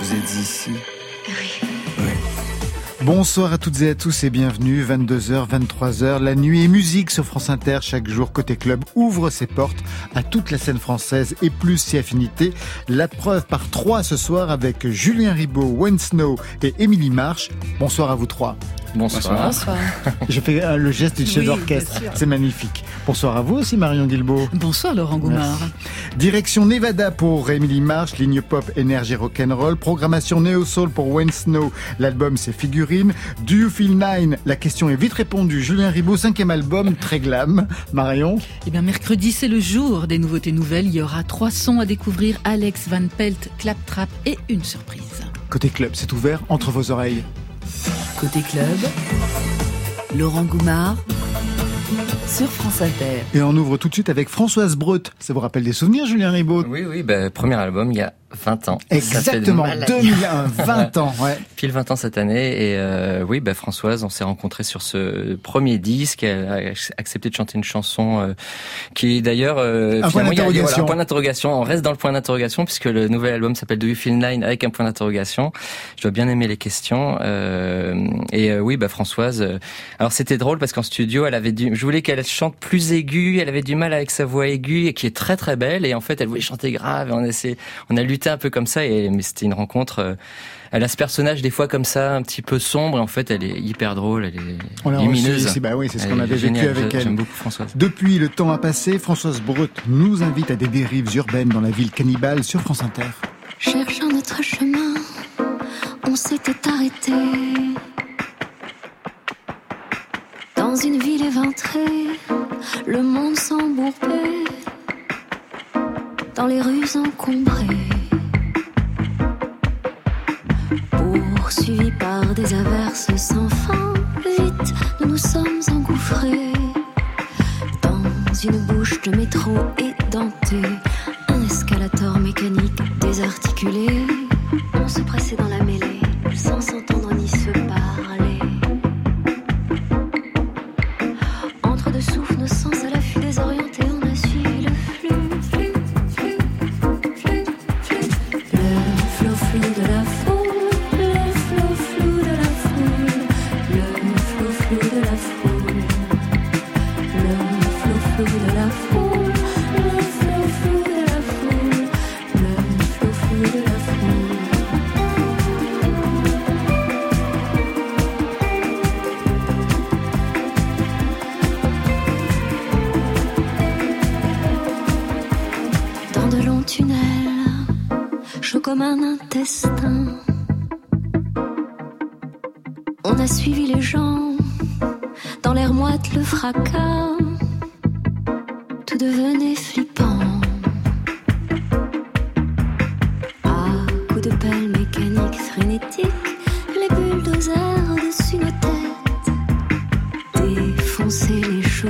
Vous êtes ici Bonsoir à toutes et à tous et bienvenue, 22h, 23h, la nuit et musique sur France Inter. Chaque jour, Côté Club ouvre ses portes à toute la scène française et plus si affinité. La preuve par trois ce soir avec Julien Ribaud, Wayne Snow et Émilie March. Bonsoir à vous trois. Bonsoir. Bonsoir. Je fais euh, le geste du chef d'orchestre. C'est magnifique. Bonsoir à vous aussi, Marion Guilbeault. Bonsoir, Laurent Goumard. Direction Nevada pour Emily March, ligne pop, énergie rock'n'roll. Programmation Neo Soul pour Wayne Snow. L'album, c'est Figurine. Do You Feel Nine? La question est vite répondue. Julien Ribaud, cinquième album, très glam. Marion? Eh bien, mercredi, c'est le jour des nouveautés nouvelles. Il y aura trois sons à découvrir Alex Van Pelt, Claptrap et une surprise. Côté club, c'est ouvert entre vos oreilles. Côté club, Laurent Goumard sur France Inter. Et on ouvre tout de suite avec Françoise Breut. Ça vous rappelle des souvenirs, Julien Ribaud Oui, oui, bah, premier album il y a 20 ans. Exactement, 2001, 20 ans, ouais. Pile 20 ans cette année. Et euh, oui, bah, Françoise, on s'est rencontrés sur ce premier disque. Elle a accepté de chanter une chanson euh, qui d'ailleurs... Euh, un point d'interrogation. point d'interrogation. On reste dans le point d'interrogation puisque le nouvel album s'appelle Do You Feel Nine avec un point d'interrogation. Je dois bien aimer les questions. Euh, et euh, oui, bah, Françoise... Euh, alors c'était drôle parce qu'en studio, elle avait du... Je voulais qu'elle chante plus aiguë. Elle avait du mal avec sa voix aiguë et qui est très très belle. Et en fait, elle voulait chanter grave. Et on, essaie, on a lutté un peu comme ça, et, mais c'était une rencontre. Euh, elle a ce personnage des fois comme ça, un petit peu sombre, et en fait, elle est hyper drôle, elle est lumineuse. bah oui, c'est ce qu'on avait vécu avec elle. J'aime beaucoup Françoise. Depuis le temps a passé, Françoise Brut nous invite à des dérives urbaines dans la ville cannibale sur France Inter. Cherchant notre chemin, on s'était arrêté dans une ville éventrée, le monde s'embourbait dans les rues encombrées. Poursuivis par des averses sans fin,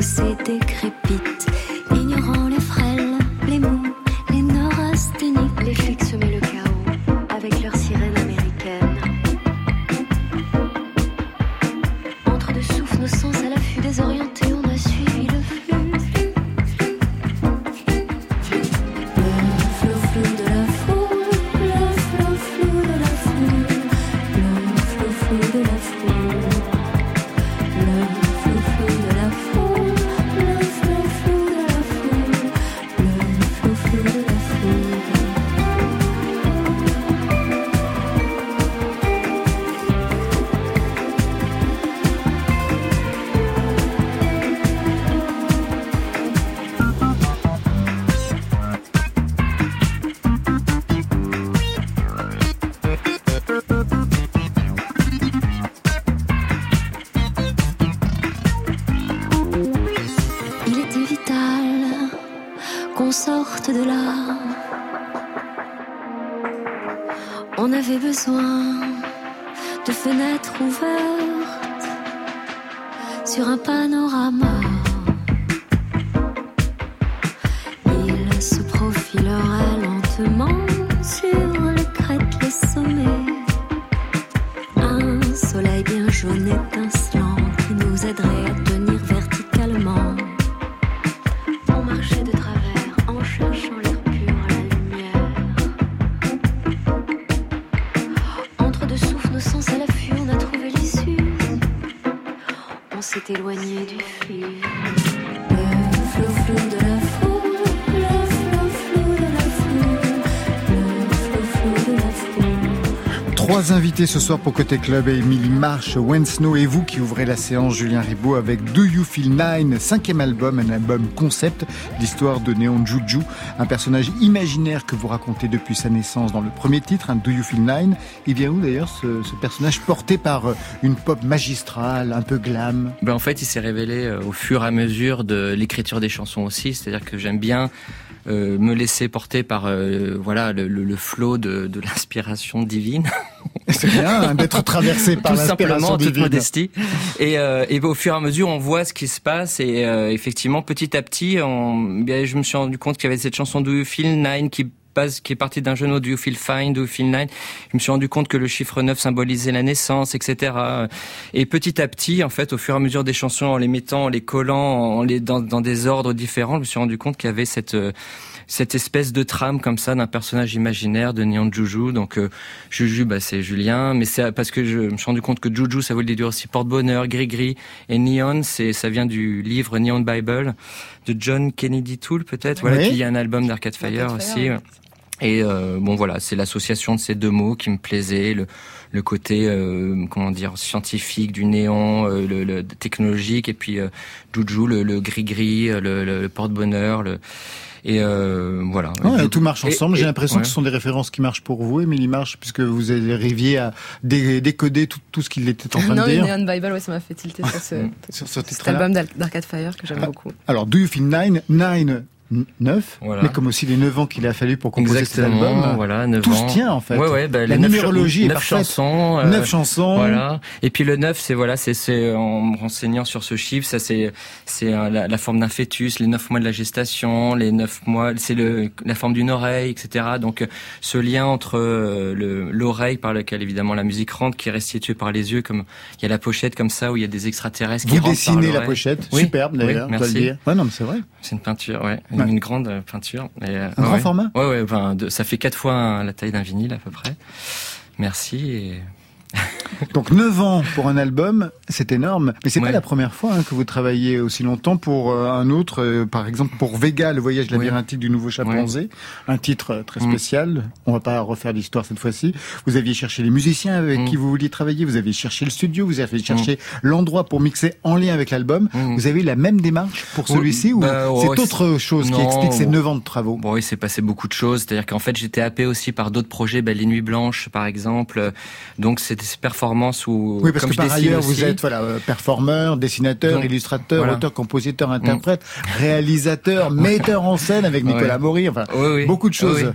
Chaussées décrépites, s'est éloigné du fil. Le flou flou de la foule. Trois invités ce soir pour Côté Club, Émilie Marche, Wen Snow et vous qui ouvrez la séance, Julien Ribaud avec Do You Feel Nine, cinquième album, un album concept, l'histoire de Néon Juju, un personnage imaginaire que vous racontez depuis sa naissance dans le premier titre, un Do You Feel Nine. Il vient où d'ailleurs ce, ce personnage porté par euh, une pop magistrale, un peu glam? Ben en fait, il s'est révélé euh, au fur et à mesure de l'écriture des chansons aussi. C'est-à-dire que j'aime bien euh, me laisser porter par euh, voilà le, le, le flot de, de l'inspiration divine. C'est bien hein, d'être traversé par Tout l'inspiration simplement, en toute divine. modestie. Et, euh, et au fur et à mesure, on voit ce qui se passe. Et euh, effectivement, petit à petit, on, bien, je me suis rendu compte qu'il y avait cette chanson Do You Feel Nine qui qui est partie d'un jeu de Feel Fine, Do Feel Nine. Je me suis rendu compte que le chiffre 9 symbolisait la naissance, etc. Et petit à petit, en fait, au fur et à mesure des chansons, en les mettant, en les collant, en les dans, dans des ordres différents, je me suis rendu compte qu'il y avait cette euh, cette espèce de trame comme ça d'un personnage imaginaire de Neon Juju. Donc euh, Juju, bah, c'est Julien, mais c'est parce que je me suis rendu compte que Juju, ça voulait dire aussi porte-bonheur, gris-gris, et Neon, c'est ça vient du livre Neon Bible de John Kennedy Toole peut-être. Voilà, Oui. puis il y a un album d'Arcade Fire aussi. Ouais. Et euh, bon voilà, c'est l'association de ces deux mots qui me plaisait, le, le côté euh, comment dire scientifique du néon, euh, le, le technologique, et puis euh, Juju le, le gris-gris, euh, le, le porte-bonheur, le et euh, voilà. Ouais, tout marche ensemble. J'ai l'impression ouais. que ce sont des références qui marchent pour vous, Émilie Marche, puisque vous arriviez à dé- décoder tout, tout ce qu'il était en train non, de dire. Neon Bible, ouais, ça m'a fait tilter sur ce, Sur ce cet album d'Arcade Fire que j'aime Ah. beaucoup. Alors, Do You Feel Nine, Nine, 9, Voilà. mais comme aussi les 9 ans qu'il a fallu pour composer cet Exactement, album. voilà, 9 Tout se ans. tient, en fait. Ouais, ouais, bah, La numérologie cha- est neuf parfaite. chansons. euh, 9 chansons. Voilà. Et puis le 9, c'est voilà, c'est c'est en me renseignant sur ce chiffre, ça c'est c'est euh, la, la forme d'un fœtus, les 9 mois de la gestation, les 9 mois, c'est le la forme d'une oreille, etc. Donc euh, ce lien entre euh, le l'oreille par lequel évidemment la musique rentre, qui est restituée par les yeux, comme il y a la pochette comme ça où il y a des extraterrestres qui Vous rentrent par dessinez la pochette, Oui, superbe oui, d'ailleurs, je dois le merci. dire. Ouais, non, mais c'est vrai. C'est une peinture, ouais, Ouais. une grande euh, peinture. Et, euh, Un grand ouais. format Ouais, ouais, de- ça fait quatre fois un- la taille d'un vinyle à peu près. Merci. Et... Donc 9 ans pour un album, c'est énorme. Mais c'est pas Ouais. la première fois hein, que vous travaillez aussi longtemps pour euh, un autre, euh, par exemple pour Vega, le voyage labyrinthique du nouveau chimpanzé, un titre euh, très Mm. spécial. On va pas refaire l'histoire cette fois-ci. Vous aviez cherché les musiciens avec Mm. qui vous vouliez travailler, vous aviez cherché le studio, vous avez cherché l'endroit pour mixer en lien avec l'album. Mm. Vous avez eu la même démarche pour celui-ci ou bah, ouais, c'est autre chose qui explique ces 9 ans de travaux? Bon, oui, c'est passé beaucoup de choses. C'est-à-dire qu'en fait, j'étais happé aussi par d'autres projets, ben, les Nuits Blanches, par exemple. Donc, c'était ces performances où, Oui, parce comme que par ailleurs, vous êtes voilà, euh, performeur, dessinateur, Donc, illustrateur, voilà. Mm. auteur, compositeur, interprète, réalisateur, metteur en scène avec Nicolas Ouais. Maury, enfin, Oui, oui. beaucoup de choses. Oui, oui.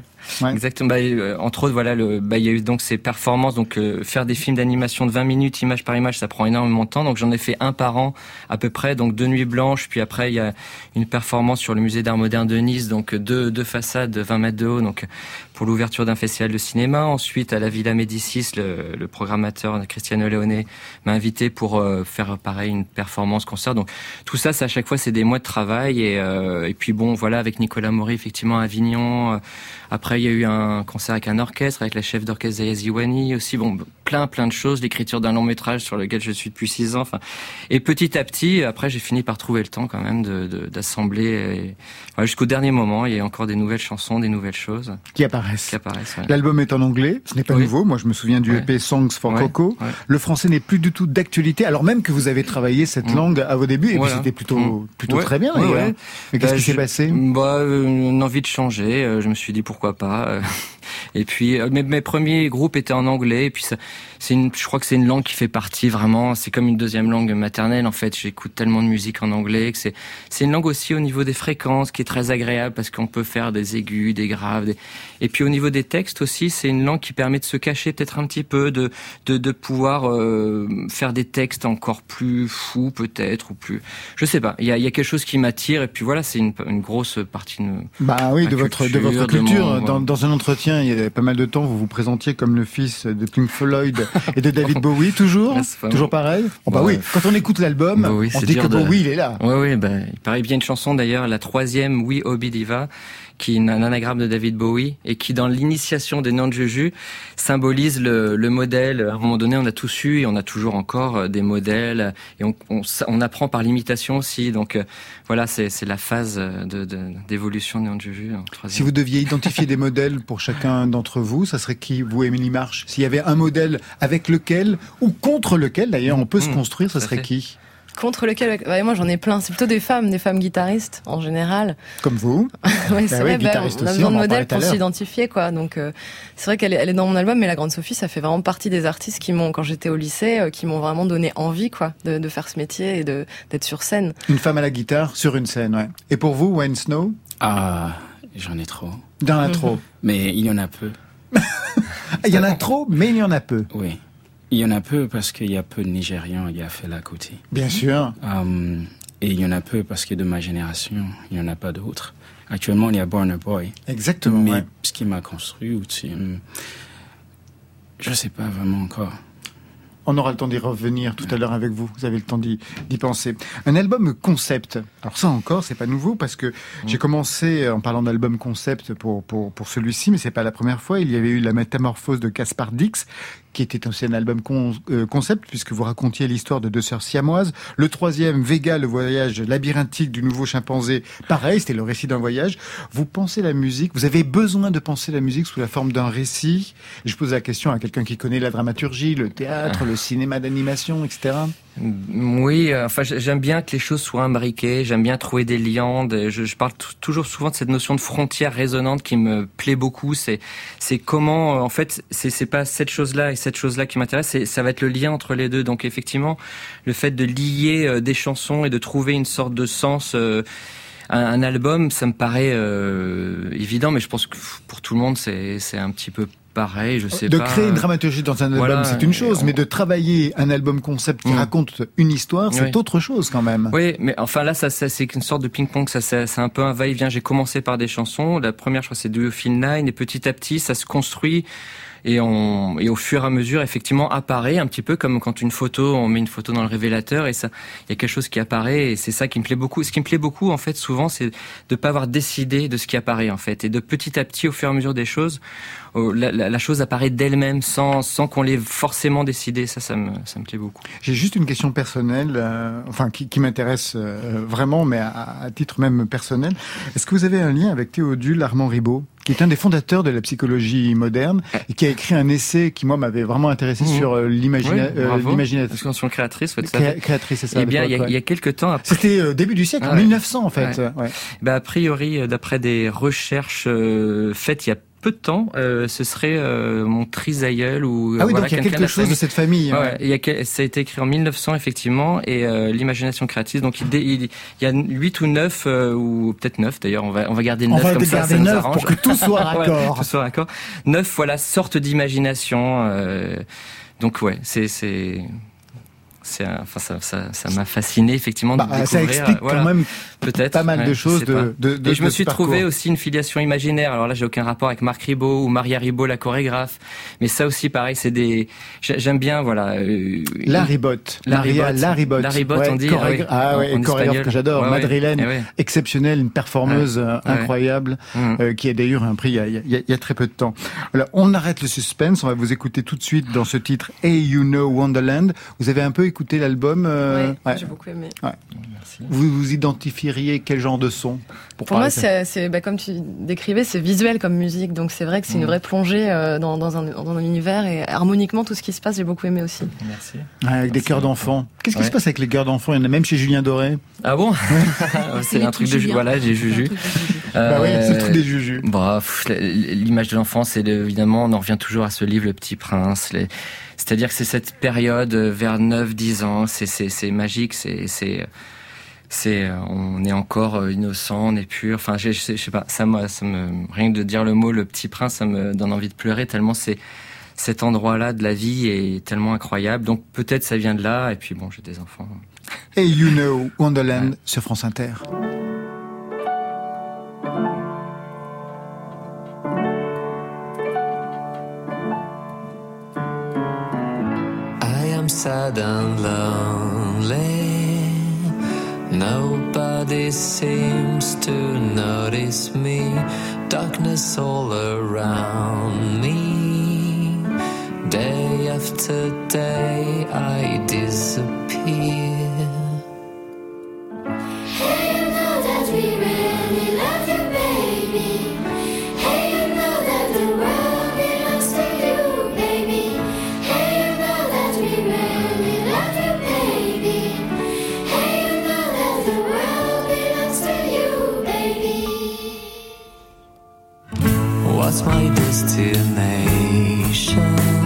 Exactement. Bah, euh, entre autres, voilà, le, bah, il y a eu donc ces performances. Donc, euh, faire des films d'animation de 20 minutes, image par image, ça prend énormément de temps. Donc, j'en ai fait un par an à peu près. Donc, deux nuits blanches. Puis après, il y a une performance sur le musée d'art moderne de Nice. Donc, deux, deux façades de 20 mètres de haut. Donc, pour l'ouverture d'un festival de cinéma. Ensuite, à la Villa Médicis, le, le programmateur Cristiano Leone m'a invité pour euh, faire pareil une performance concert. Donc, tout ça, ça à chaque fois, c'est des mois de travail. Et, euh, et puis bon, voilà, avec Nicolas Maury, effectivement, à Avignon. Après, il y a eu un concert avec un orchestre, avec la chef d'orchestre Zaya Ziwani aussi. Bon, plein, plein de choses. L'écriture d'un long métrage sur lequel je suis depuis six ans. Enfin, et petit à petit, après, j'ai fini par trouver le temps quand même de, de- d'assembler. jusqu'au dernier moment, il y a encore des nouvelles chansons, des nouvelles choses Qui apparaissent. qui apparaissent. ouais. L'album est en anglais, ce n'est pas Oui. nouveau. Moi, je me souviens du Ouais. EP Songs for Ouais, Coco. Le français n'est plus du tout d'actualité, alors même que vous avez travaillé cette Mm. langue à vos débuts, et Voilà. puis c'était plutôt, Mm. plutôt très bien. Mais qu'est-ce Bah, qui s'est passé? Bah, euh, une envie de changer. euh, Je me suis dit pourquoi pas. euh. Et puis euh, mes, mes premiers groupes étaient en anglais. Et puis ça, c'est une, je crois que c'est une langue qui fait partie vraiment. C'est comme une deuxième langue maternelle en fait. J'écoute tellement de musique en anglais que c'est c'est une langue aussi au niveau des fréquences qui est très agréable parce qu'on peut faire des aigus, des graves. des- Et puis au niveau des textes aussi, c'est une langue qui permet de se cacher peut-être un petit peu, de de, de pouvoir euh, faire des textes encore plus fous peut-être ou plus. Je sais pas. Il y a, y a quelque chose qui m'attire. Et puis voilà, c'est une, une grosse partie de Bah oui, de votre, de votre culture. Dans, dans un entretien, il y a pas mal de temps, vous vous présentiez comme le fils de Pink Floyd et de David Bowie, toujours Ah, pas Toujours pareil oh, Bah Ouais. oui, quand on écoute l'album, Bah oui, on dit que de- Bowie, il est là. Ouais, ouais, bah, il paraît bien une chanson d'ailleurs, la troisième, We Obi Diva, qui est un anagramme de David Bowie et qui, dans l'initiation des noms de Juju, symbolise le, le, modèle. À un moment donné, on a tous eu et on a toujours encore euh, des modèles et on, on, on apprend par l'imitation aussi. Donc euh, voilà, c'est la phase d'évolution de, de, de Juju. Si vous deviez identifier des modèles pour chacun d'entre vous, ça serait qui, vous, Émilie Marche? S'il y avait un modèle avec lequel, ou contre lequel d'ailleurs, on peut mmh, se construire, ce serait fait. qui? Contre lequel ouais, Moi, j'en ai plein. C'est plutôt des femmes, des femmes guitaristes en général. Comme vous. ouais, c'est bah vrai. Oui, bah, on a besoin de modèles pour s'identifier, quoi. Donc, euh, c'est vrai qu'elle est, elle est dans mon album, mais la Grande Sophie, ça fait vraiment partie des artistes qui m'ont, quand j'étais au lycée, euh, qui m'ont vraiment donné envie, quoi, de, de faire ce métier et de d'être sur scène. Une femme à la guitare sur une scène, ouais. Et pour vous, Wayne Snow? Ah, j'en ai trop. En a trop. Mais il y en a peu. il y en a trop, mais il y en a peu. Oui. Il y en a peu parce qu'il y a peu de Nigérians, il y a fait à côté. Bien sûr. Um, et il y en a peu parce que de ma génération, il n'y en a pas d'autres. Actuellement, il y a Born a Boy. Exactement. Mais ouais. ce qui m'a construit, je ne sais pas vraiment encore. On aura le temps d'y revenir tout à l'heure avec vous. Vous avez le temps d'y penser. Un album concept. Alors ça encore, c'est pas nouveau parce que mmh. j'ai commencé en parlant d'album concept pour pour pour celui-ci, mais c'est pas la première fois. Il y avait eu la métamorphose de Caspar Dix qui était aussi un album euh, concept puisque vous racontiez l'histoire de deux sœurs siamoises. Le troisième, Vega, le voyage labyrinthique du nouveau chimpanzé. Pareil, c'était le récit d'un voyage. Vous pensez la musique, vous avez besoin de penser la musique sous la forme d'un récit. Je pose la question à quelqu'un qui connaît la dramaturgie, le théâtre, le cinéma d'animation, etc. Oui, euh, enfin j'aime bien que les choses soient imbriquées, j'aime bien trouver des liens. Je, parle toujours souvent de cette notion de frontière résonante qui me plaît beaucoup. C'est comment en fait c'est pas cette chose-là et cette chose-là qui m'intéresse, ça va être le lien entre les deux. Donc effectivement, le fait de lier euh, des chansons et de trouver une sorte de sens. Euh, un, un, album, ça me paraît euh, évident, mais je pense que pour tout le monde, c'est un petit peu pareil, je sais de pas. De créer une dramaturgie dans un album, voilà, c'est une chose, on... mais de travailler un album concept qui mmh. raconte une histoire, c'est oui. autre chose quand même. Oui, mais enfin là, ça, ça c'est une sorte de ping-pong, ça c'est un peu un va-et-vient. J'ai commencé par des chansons, la première, je crois, c'est Do You Feel Nine, et petit à petit, ça se construit et, on, et au fur et à mesure, effectivement, apparaît un petit peu comme quand une photo, on met une photo dans le révélateur et ça, il y a quelque chose qui apparaît et c'est ça qui me plaît beaucoup. Ce qui me plaît beaucoup, en fait, souvent, c'est de pas avoir décidé de ce qui apparaît, en fait, et de petit à petit, au fur et à mesure des choses, la, la, la chose apparaît d'elle-même sans, sans qu'on l'ait forcément décidé. Ça, ça me, ça me plaît beaucoup. J'ai juste une question personnelle, euh, enfin, qui, qui m'intéresse euh, vraiment, mais à, à, titre même personnel. Est-ce que vous avez un lien avec Théodule Armand Ribot qui est un des fondateurs de la psychologie moderne et qui a écrit un essai qui moi m'avait vraiment intéressé mmh. sur euh, l'imagination. Oui, créatrice, ouais, Cré créatrice, c'est ça. Eh bien, il y, a, ouais. il y a quelques temps. Après... C'était euh, début du siècle, ah, en 1900 en fait. Bah, a priori, d'après des recherches euh, faites il y a peu de temps, euh, ce serait euh, mon trisaïeul ou ah oui, voilà, donc il y a quelque chose de cette famille. Ouais, ouais. Il y a, ça a été écrit en 1900 effectivement et euh, l'imagination créatrice. Donc il, il, il, y a 8 ou 9 euh, ou peut-être 9 d'ailleurs. On va on va garder 9 on va comme ça, ça 9 pour que tout soit raccord. ouais, tout soit raccord. 9 voilà sorte d'imagination. Euh, donc ouais, c'est c'est c'est enfin ça ça ça m'a fasciné effectivement bah, de découvrir ça explique voilà, quand même peut-être pas mal ouais, de choses de, de, de, et je me suis trouvé aussi une filiation imaginaire. Alors là j'ai aucun rapport avec Marc Ribot ou Maria Ribot la chorégraphe. Mais ça aussi pareil c'est des j'aime bien voilà euh, la ribote la ribote la ribote la ribote ouais, on dit ah ouais, en, en chorégraphe que j'adore. Ouais, madrilène ouais. exceptionnelle une performeuse euh, incroyable mmh. euh, qui a d'ailleurs un prix il y, a, il, y a, il y a très peu de temps. Alors on arrête le suspense. On va vous écouter tout de suite dans ce titre Hey You Know Wonderland. Vous avez un peu écouté l'album euh, ouais, j'ai beaucoup aimé. Ouais. Vous vous identifieriez quel genre de son Pour, pour moi, c'est bah, comme tu décrivais, c'est visuel comme musique, donc c'est vrai que c'est mmh. une vraie plongée euh, dans, dans, un, dans un univers et harmoniquement tout ce qui se passe, j'ai beaucoup aimé aussi. Merci. Ouais, avec Merci. des chœurs d'enfants. Qu'est-ce qui se passe avec les chœurs d'enfants? Il y en a même chez Julien Doré. Ah bon? C'est un truc de Juju. Voilà, j'ai Juju. Euh, bah oui, c'est le truc des Juju. Bah, l'image de l'enfance, c'est évidemment, on en revient toujours à ce livre, Le Petit Prince. Les... C'est-à-dire que c'est cette période vers 9-10 ans, c'est magique, c'est c'est on est encore innocent, on est pur. Enfin, je, je, je sais pas, ça me, ça me rien que de dire le mot le petit prince, ça me donne envie de pleurer tellement c'est cet endroit-là de la vie est tellement incroyable. Donc peut-être ça vient de là. Et puis bon, j'ai des enfants. Et You Know Wonderland ouais. sur France Inter. Sad and lonely. Nobody seems to notice me. Darkness all around me. Day after day, I disappear. that's my destination.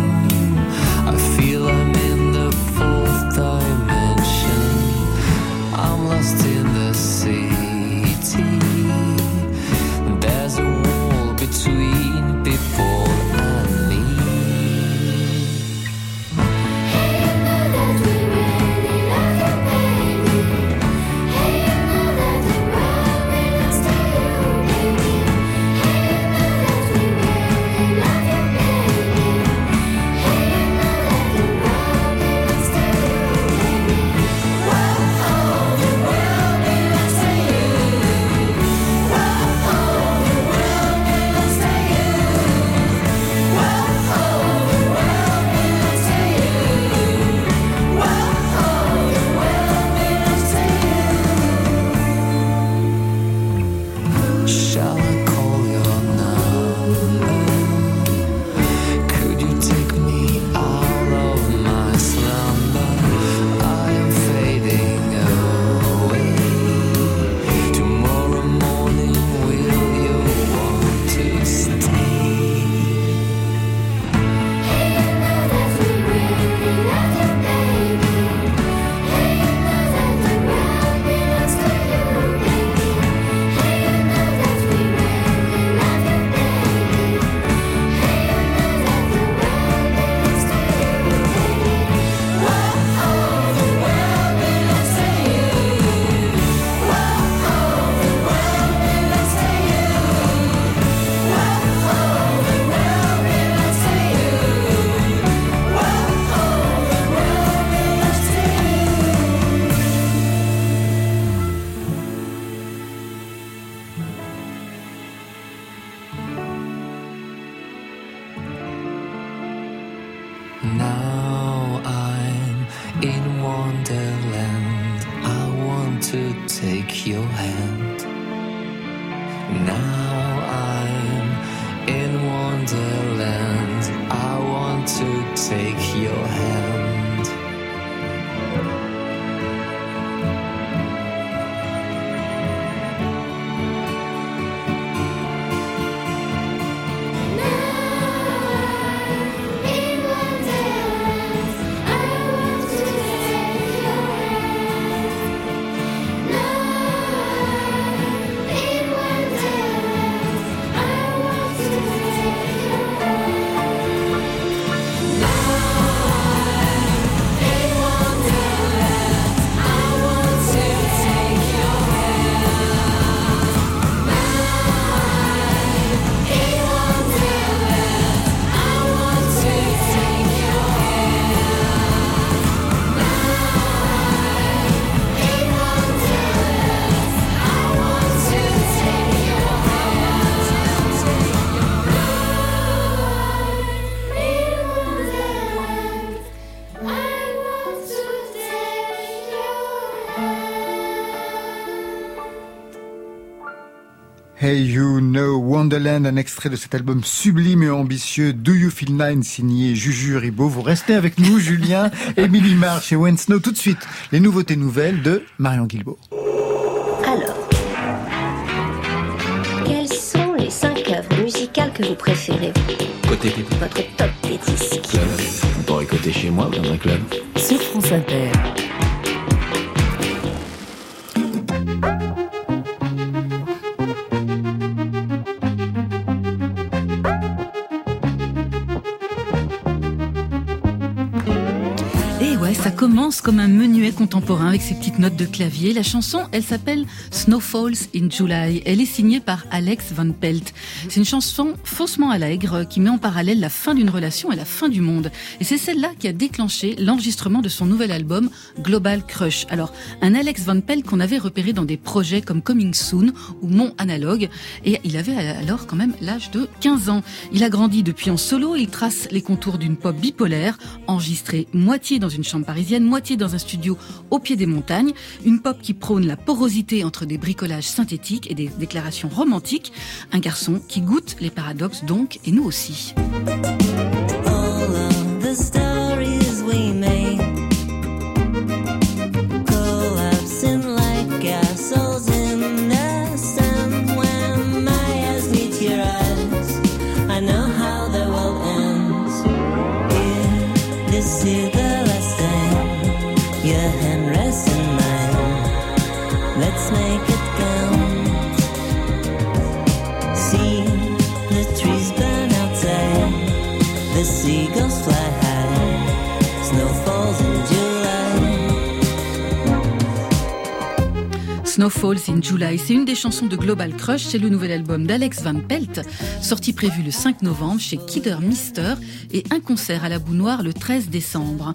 Hey You Know Wonderland, un extrait de cet album sublime et ambitieux Do You Feel Nine signé Juju Ribaud. Vous restez avec nous, Julien, Émilie March et Wayne Snow. Tout de suite, les nouveautés nouvelles de Marion Guilbault. Alors, quelles sont les cinq œuvres musicales que vous préférez? Côté Votre top des disques. Club. On pourrait côté chez moi dans un club. Sur France Inter. Comme un menuet contemporain avec ses petites notes de clavier. La chanson, elle s'appelle Snowfalls in July. Elle est signée par Alex Van Pelt. C'est une chanson faussement allègre qui met en parallèle la fin d'une relation et la fin du monde. Et c'est celle-là qui a déclenché l'enregistrement de son nouvel album Global Crush. Alors, un Alex Van Pelt qu'on avait repéré dans des projets comme Coming Soon ou Mon Analogue. Et il avait alors quand même l'âge de 15 ans. Il a grandi depuis en solo. Il trace les contours d'une pop bipolaire, enregistrée moitié dans une chambre parisienne, moitié dans un studio au pied des montagnes. Une pop qui prône la porosité entre des bricolages synthétiques et des déclarations romantiques. Un garçon qui goûte les paradoxes donc, et nous aussi. your hand. Snowfalls in July. C'est une des chansons de Global Crush. C'est le nouvel album d'Alex Van Pelt, sorti prévu le 5 novembre chez Kidder Mister et un concert à la Boue Noire le 13 décembre.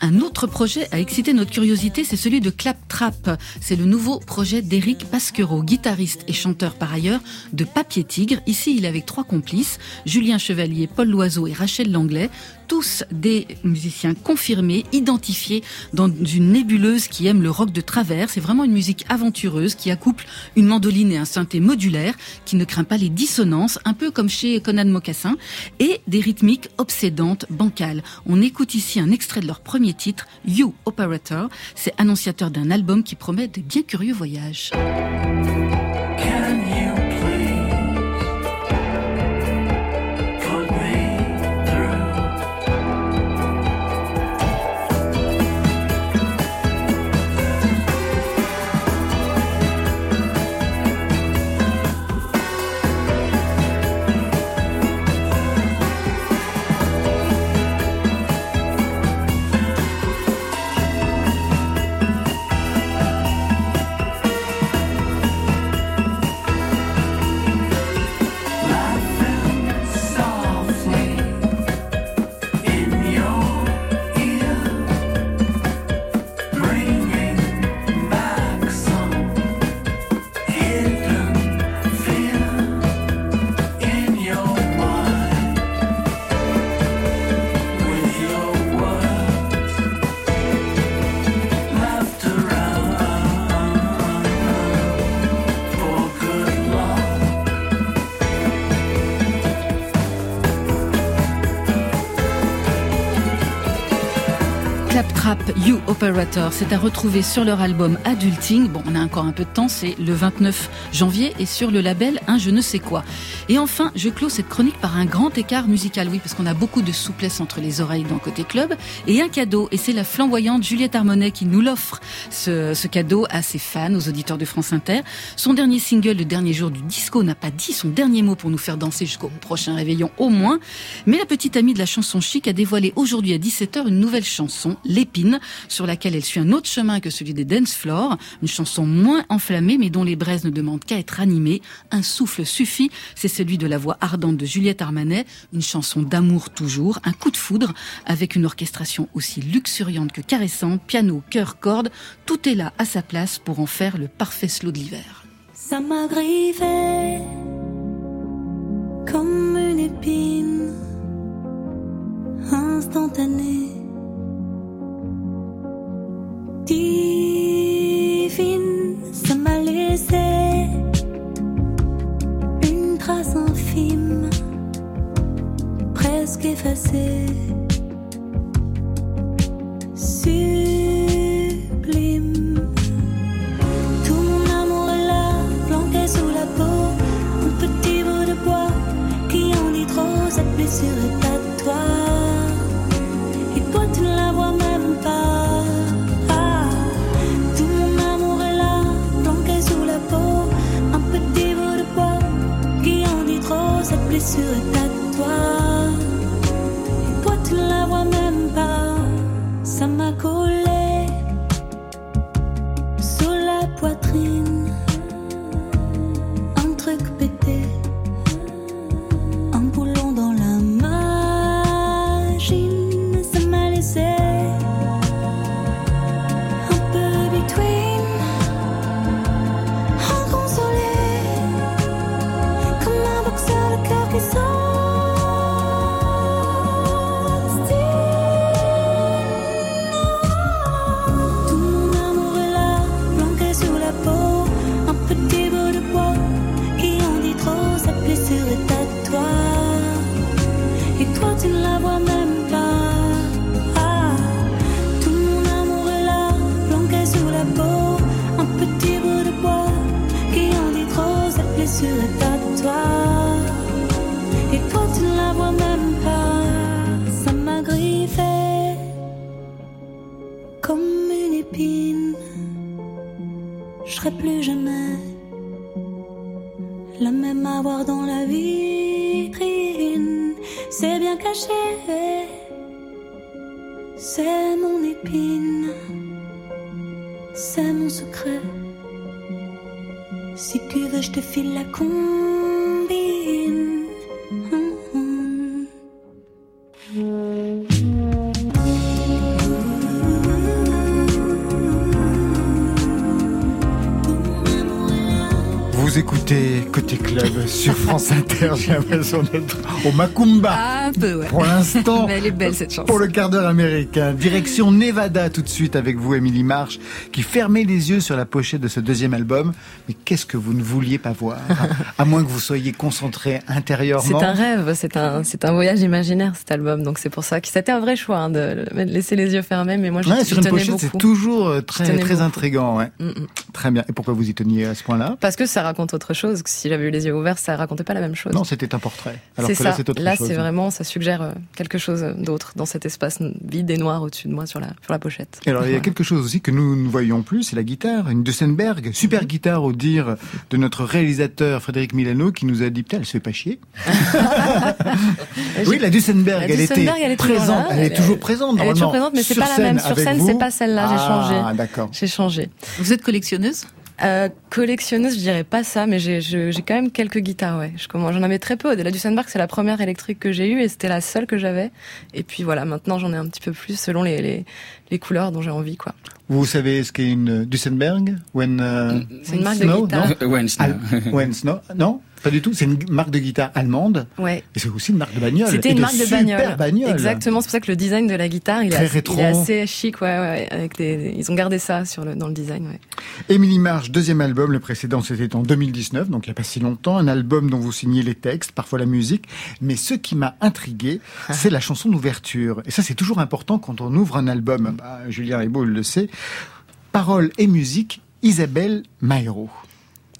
Un autre projet a excité notre curiosité, c'est celui de Claptrap. C'est le nouveau projet d'Eric Pasquereau, guitariste et chanteur par ailleurs de Papier Tigre. Ici, il est avec trois complices, Julien Chevalier, Paul Loiseau et Rachel Langlais tous des musiciens confirmés, identifiés dans une nébuleuse qui aime le rock de travers. C'est vraiment une musique aventureuse qui accouple une mandoline et un synthé modulaire qui ne craint pas les dissonances, un peu comme chez Conan Mocassin, et des rythmiques obsédantes, bancales. On écoute ici un extrait de leur premier titre, You Operator. C'est annonciateur d'un album qui promet de bien curieux voyages. C'est à retrouver sur leur album Adulting. Bon, on a encore un peu de temps, c'est le 29 janvier et sur le label Un je ne sais quoi. Et enfin, je clôt cette chronique par un grand écart musical, oui, parce qu'on a beaucoup de souplesse entre les oreilles dans Côté Club, et un cadeau, et c'est la flamboyante Juliette Armonet qui nous l'offre, ce, cadeau à ses fans, aux auditeurs de France Inter. Son dernier single, le dernier jour du disco, n'a pas dit son dernier mot pour nous faire danser jusqu'au prochain réveillon au moins, mais la petite amie de la chanson chic a dévoilé aujourd'hui à 17h une nouvelle chanson, L'épine, sur laquelle elle suit un autre chemin que celui des dance floors, une chanson moins enflammée mais dont les braises ne demandent qu'à être animées. Un souffle suffit, c'est celui de la voix ardente de Juliette Armanet, une chanson d'amour toujours, un coup de foudre avec une orchestration aussi luxuriante que caressante, piano, chœur, corde, tout est là à sa place pour en faire le parfait slow de l'hiver. Ça m'a grivé comme une épine instantanée divine, ça m'a laissé une trace infime, presque effacée. C'est mon épine, c'est mon secret. Si tu veux, je te file la combine. Sur France Inter. J'ai l'impression d'être au Macumba. Un peu, ouais. Pour l'instant. Mais elle est belle cette chanson. Pour le quart d'heure américain. Direction Nevada tout de suite avec vous, Émilie March, qui fermait les yeux sur la pochette de ce deuxième album. Mais qu'est-ce que vous ne vouliez pas voir? À moins que vous soyez concentré intérieurement. C'est un rêve, c'est un, c'est un voyage imaginaire cet album. Donc c'est pour ça que c'était un vrai choix hein, de laisser les yeux fermés. Mais moi, je Ouais, sur une pochette, c'est toujours euh, très, très intrigant. Ouais. Mm, mm. Très bien. Et pourquoi vous y teniez à ce point-là? Parce que ça raconte autre chose. que Si j'avais eu les yeux ouverts, ça racontait pas la même chose. Non, c'était un portrait. Alors C'est que là, ça. c'est autre Là, chose. c'est vraiment, ça suggère euh, quelque chose d'autre dans cet espace vide et noir au-dessus de moi sur la, sur la pochette. Et alors, il y a quelque chose aussi que nous ne voyons plus, c'est la guitare. Une Duesenberg, super Mhm. guitare au dire de notre réalisateur Frédéric Milano, qui nous a dit, putain, elle se fait pas chier. oui, la Duesenberg, La elle était présente. là. Elle est toujours présente, Elle est toujours présente, mais c'est pas la même. Sur scène, c'est pas celle-là. J'ai changé. Ah, d'accord. J'ai changé. Vous êtes collectionneuse? Euh, collectionneuse, je dirais pas ça, mais j'ai je- j'ai quand même quelques guitares. Ouais, je commence, j'en avais très peu. La Duesenberg, c'est la première électrique que j'ai eue et c'était la seule que j'avais. Et puis voilà, maintenant j'en ai un petit peu plus selon les les, les couleurs dont j'ai envie, quoi. Vous savez ce qu'est une Duesenberg? When, euh, C'est une marque de Snow, guitare. non? When Snow. Al- When Snow Non, pas du tout. C'est une marque de guitare allemande. Ouais. Et c'est aussi une marque de bagnole. C'était une de marque de bagnole. bagnole. Exactement, c'est pour ça que le design de la guitare, il, est Très assez, rétro. il est assez chic, ouais, ouais, avec des, ils ont gardé ça sur le, dans le design, ouais. Émilie Marche, deuxième album, le précédent c'était en 2019, donc il n'y a pas si longtemps, un album dont vous signez les textes, parfois la musique, mais ce qui m'a intrigué, c'est la chanson d'ouverture. Et ça c'est toujours important quand on ouvre un album, Bah, Julien Ribaud le sait, paroles et musique, Isabelle Maïro.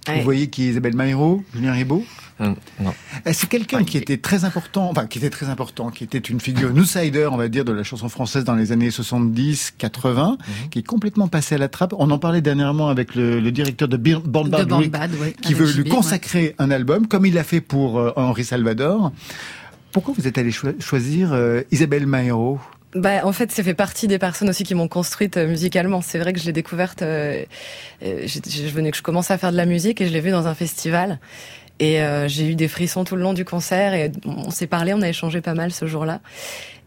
Ouais. Vous voyez qui est Isabelle Maïro, Julien Ribaud Euh, non. Euh, C'est quelqu'un qui était très important, enfin qui était très important, qui était une figure, une outsider, on va dire, de la chanson française dans les années 70-80, Mhm. qui est complètement passé à la trappe. On en parlait dernièrement avec le, le directeur de Born Bad Born Week, Bad, ouais, qui veut lui consacrer un album, comme il l'a fait pour euh, Henri Salvador. Pourquoi vous êtes allé choi- choisir euh, Isabelle Maero Bah, en fait, ça fait partie des personnes aussi qui m'ont construite euh, musicalement. C'est vrai que je l'ai découverte. Euh, euh, je venais que je commençais à faire de la musique et je l'ai vue dans un festival. Et euh, j'ai eu des frissons tout le long du concert et on s'est parlé, on a échangé pas mal ce jour-là.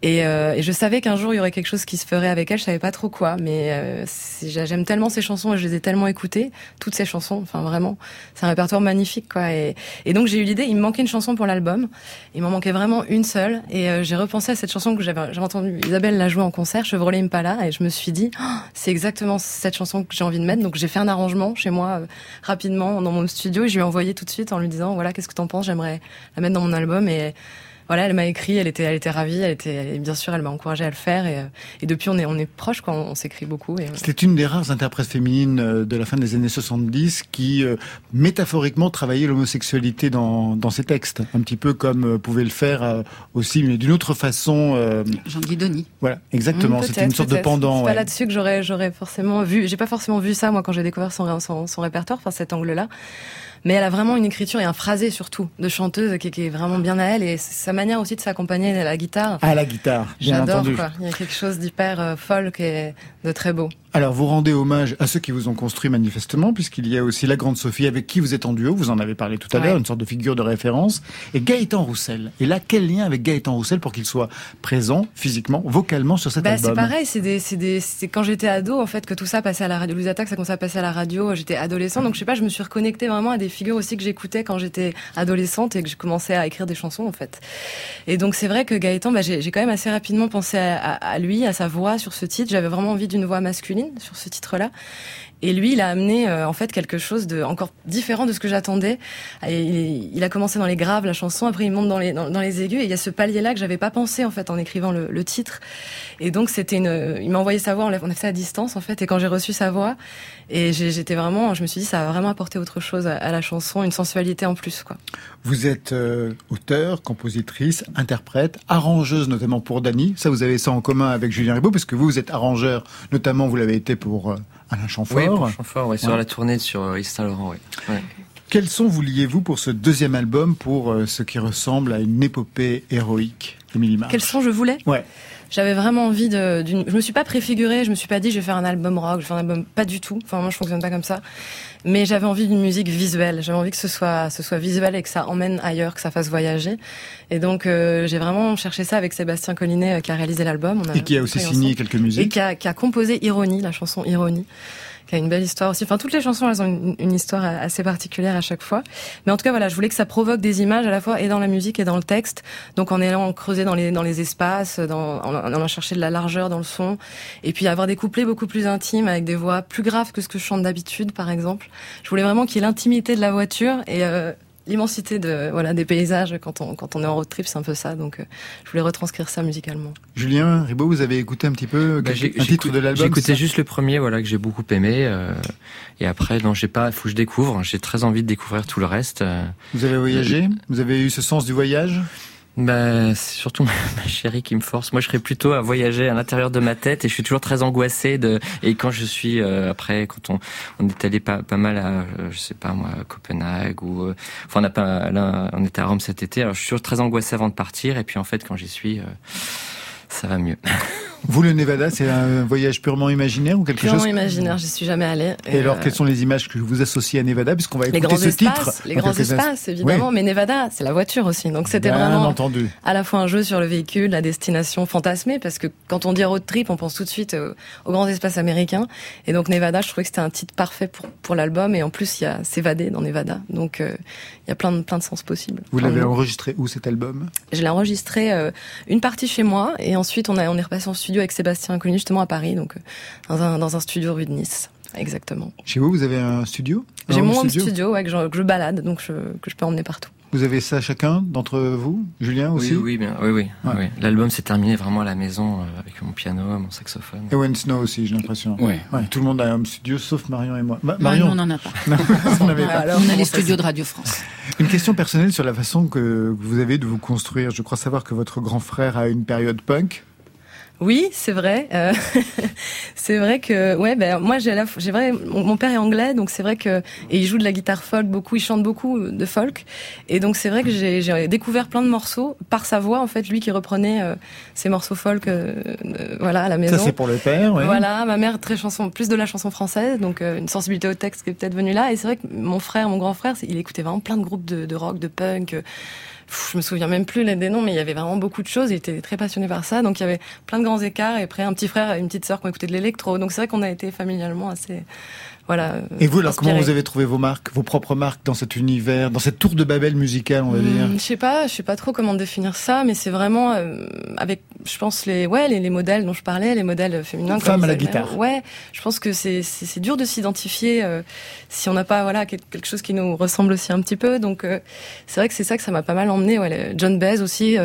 Et, euh, je savais qu'un jour il y aurait quelque chose qui se ferait avec elle. Je savais pas trop quoi, mais euh, j'aime tellement ces chansons et je les ai tellement écoutées, toutes ces chansons. Enfin vraiment, c'est un répertoire magnifique quoi. Et, donc j'ai eu l'idée, il me manquait une chanson pour l'album. Il m'en manquait vraiment une seule. Et euh, j'ai repensé à cette chanson que j'avais j'avais entendu Isabelle la jouer en concert, Chevrolet Impala, et je me suis dit, Oh, c'est exactement cette chanson que j'ai envie de mettre. Donc j'ai fait un arrangement chez moi euh, rapidement dans mon studio et je lui ai envoyé tout de suite en lui disant, voilà, qu'est-ce que t'en penses? J'aimerais la mettre dans mon album et voilà, elle m'a écrit, elle était, elle était ravie, elle était, elle- bien sûr, elle m'a encouragé à le faire et, euh, et depuis on est, on est proches quand on, s'écrit beaucoup. Et, euh, C'était une des rares interprètes féminines euh, de la fin des années 70 qui, euh, métaphoriquement, travaillait l'homosexualité dans, dans ses textes. Un petit peu comme euh, pouvait le faire euh, aussi, mais d'une autre façon. euh, Jean Guidoni. voilà, exactement. Mm, C'était une sorte de pendant. C'est pas ouais. là-dessus que j'aurais, j'aurais forcément vu. J'ai pas forcément vu ça moi quand j'ai découvert son, son, son répertoire, enfin cet angle-là. Mais elle a vraiment une écriture et un phrasé surtout de chanteuse qui, qui est vraiment bien à elle et sa manière aussi de s'accompagner à la guitare. À la guitare, bien J'adore entendu. quoi. Il y a quelque chose d'hyper euh, folk et de très beau. Alors, vous rendez hommage à ceux qui vous ont construit manifestement, puisqu'il y a aussi la Grande Sophie avec qui vous êtes en duo, vous en avez parlé tout à Ouais. l'heure, une sorte de figure de référence, et Gaëtan Roussel. Et là, quel lien avec Gaëtan Roussel pour qu'il soit présent, physiquement, vocalement sur cet Bah, album c'est pareil, c'est des, des, quand j'étais ado en fait que tout ça passait à la radio. Louise Attaque, ça commençait à passer à la radio. J'étais adolescente, donc je sais pas, je me suis reconnectée vraiment à des figures aussi que j'écoutais quand j'étais adolescente et que j'ai commencé à écrire des chansons en fait. Et donc c'est vrai que Gaëtan, bah, j'ai j'ai quand même assez rapidement pensé à, à- à lui, à sa voix sur ce titre. J'avais vraiment envie d'une voix masculine sur ce titre-là. Et lui, il a amené en fait quelque chose de encore différent de ce que j'attendais. Il, a commencé dans les graves la chanson, après il monte dans les dans, les aigus et il y a ce palier là que j'avais pas pensé en fait en écrivant le, titre. Et donc c'était une, il m'a envoyé sa voix, on a fait ça à distance en fait. Et quand j'ai reçu sa voix, et j'étais vraiment, je me suis dit ça va vraiment apporter autre chose à, la chanson, une sensualité en plus quoi. Vous êtes euh, auteur, compositrice, interprète, arrangeuse notamment pour Dany. Ça vous avez ça en commun avec Julien Ribaud parce que vous vous êtes arrangeur, notamment vous l'avez été pour euh, Alain Chamfort. Oui, pour Chamfort, ouais, sur la tournée sur euh, Laurent, oui. Ouais. Quels sont, vous liez-vous, pour ce deuxième album, pour euh, ce qui ressemble à une épopée héroïque, Émilie Quels sont, je voulais? Ouais. J'avais vraiment envie de. Je me suis pas préfigurée, je me suis pas dit je vais faire un album rock, je vais faire un album pas du tout. Enfin moi je fonctionne pas comme ça. Mais j'avais envie d'une musique visuelle. J'avais envie que ce soit ce soit visuel et que ça emmène ailleurs, que ça fasse voyager. Et donc euh, j'ai vraiment cherché ça avec Sébastien Collinet euh, qui a réalisé l'album. Et qui a aussi signé quelques musiques. Et qui a, qui a composé Ironie, la chanson Ironie qui a une belle histoire aussi. Enfin, toutes les chansons, elles ont une, histoire assez particulière à chaque fois. Mais en tout cas, voilà, je voulais que ça provoque des images à la fois et dans la musique et dans le texte. Donc, en allant creuser dans les dans les espaces, dans, en, allant chercher de la largeur dans le son, et puis avoir des couplets beaucoup plus intimes avec des voix plus graves que ce que je chante d'habitude, par exemple. Je voulais vraiment qu'il y ait l'intimité de la voiture et euh, l'immensité de voilà des paysages quand on quand on est en road trip, c'est un peu ça. Donc, euh, je voulais retranscrire ça musicalement. Julien Ribaud, vous avez écouté un petit peu bah, un titre de l'album J'ai écouté juste le premier, voilà que j'ai beaucoup aimé. Euh, et après, non, j'ai pas, faut que je découvre. J'ai très envie de découvrir tout le reste. Euh. Vous avez voyagé Vous avez eu ce sens du voyage bah, c'est surtout ma chérie qui me force. Moi, je serais plutôt à voyager à l'intérieur de ma tête et je suis toujours très angoissé de. Et quand je suis euh, après, quand on on est allé pas pas mal à, euh, je sais pas moi, Copenhague ou euh, enfin on a pas là, on était à Rome cet été. Alors je suis toujours très angoissé avant de partir et puis en fait quand j'y suis, ça va mieux. Vous, le Nevada, c'est un voyage purement imaginaire ou quelque purement chose Purement imaginaire, j'y suis jamais allée. Et, alors, quelles sont les images que vous associez à Nevada Puisqu'on va écouter les grands ce espaces, titre. Les grands espaces, évidemment. Mais Nevada, c'est la voiture aussi. Donc c'était vraiment entendu. à la fois un jeu sur le véhicule, la destination fantasmée, parce que quand on dit road trip, on pense tout de suite aux, grands espaces américains. Et donc Nevada, je trouvais que c'était un titre parfait pour, pour l'album. Et en plus, il y a s'évader dans Nevada. Donc euh, il y a plein de, plein de sens possibles. Vous l'avez enregistré où cet album? Je l'ai enregistré euh, une partie chez moi. Et ensuite, on, a, on est repassé en studio avec Sébastien justement à Paris, donc euh, dans un, dans un studio rue de Nice. Exactement. Chez vous, vous avez un studio? J'ai mon studio, studio ouais, que, je, que, je, balade, donc je, que je peux emmener partout. Vous avez ça chacun d'entre vous? Julien aussi? Oui, oui, bien, oui, oui. oui. L'album s'est terminé vraiment à la maison euh, avec mon piano, mon saxophone. Et When Snow aussi, j'ai l'impression. Oui. Tout le monde a un studio sauf Marion et moi. Marion, on n'en a pas. on, Alors, on a les studios de Radio France. Une question personnelle sur la façon que vous avez de vous construire. Je crois savoir que votre grand frère a une période punk. Oui, c'est vrai. Euh, c'est vrai que ouais, ben moi j'ai j'ai vrai mon, père est anglais, donc c'est vrai que et il joue de la guitare folk beaucoup, il chante beaucoup de folk, et donc c'est vrai que j'ai découvert plein de morceaux par sa voix en fait, lui qui reprenait euh, ces morceaux folk, euh, voilà à la maison. Ça c'est pour le père. Ouais. Voilà, ma mère très chanson, plus de la chanson française, donc une sensibilité au texte qui est peut-être venue là, et c'est vrai que mon frère, mon grand frère, il écoutait vraiment plein de groupes de, de rock, de punk je me souviens même plus des noms, mais il y avait vraiment beaucoup de choses. Il était très passionné par ça, donc il y avait plein de grands écarts. Et après, un petit frère et une petite sœur qui ont écouté de l'électro. Donc c'est vrai qu'on a été familialement assez voilà. Et vous, alors, comment vous avez trouvé vos marques, vos propres marques dans cet univers, dans cette tour de Babel musicale, on va hmm, dire Je sais pas, je sais pas trop comment définir ça, mais c'est vraiment euh, avec, je pense les, ouais, les, les, modèles dont je parlais, les modèles féminins. Femme à la guitare. Ouais, je pense que c'est c'est dur de s'identifier euh, si on n'a pas voilà quelque chose qui nous ressemble aussi un petit peu. Donc euh, c'est vrai que c'est ça que ça m'a pas mal emmené. Ouais, John Baez aussi,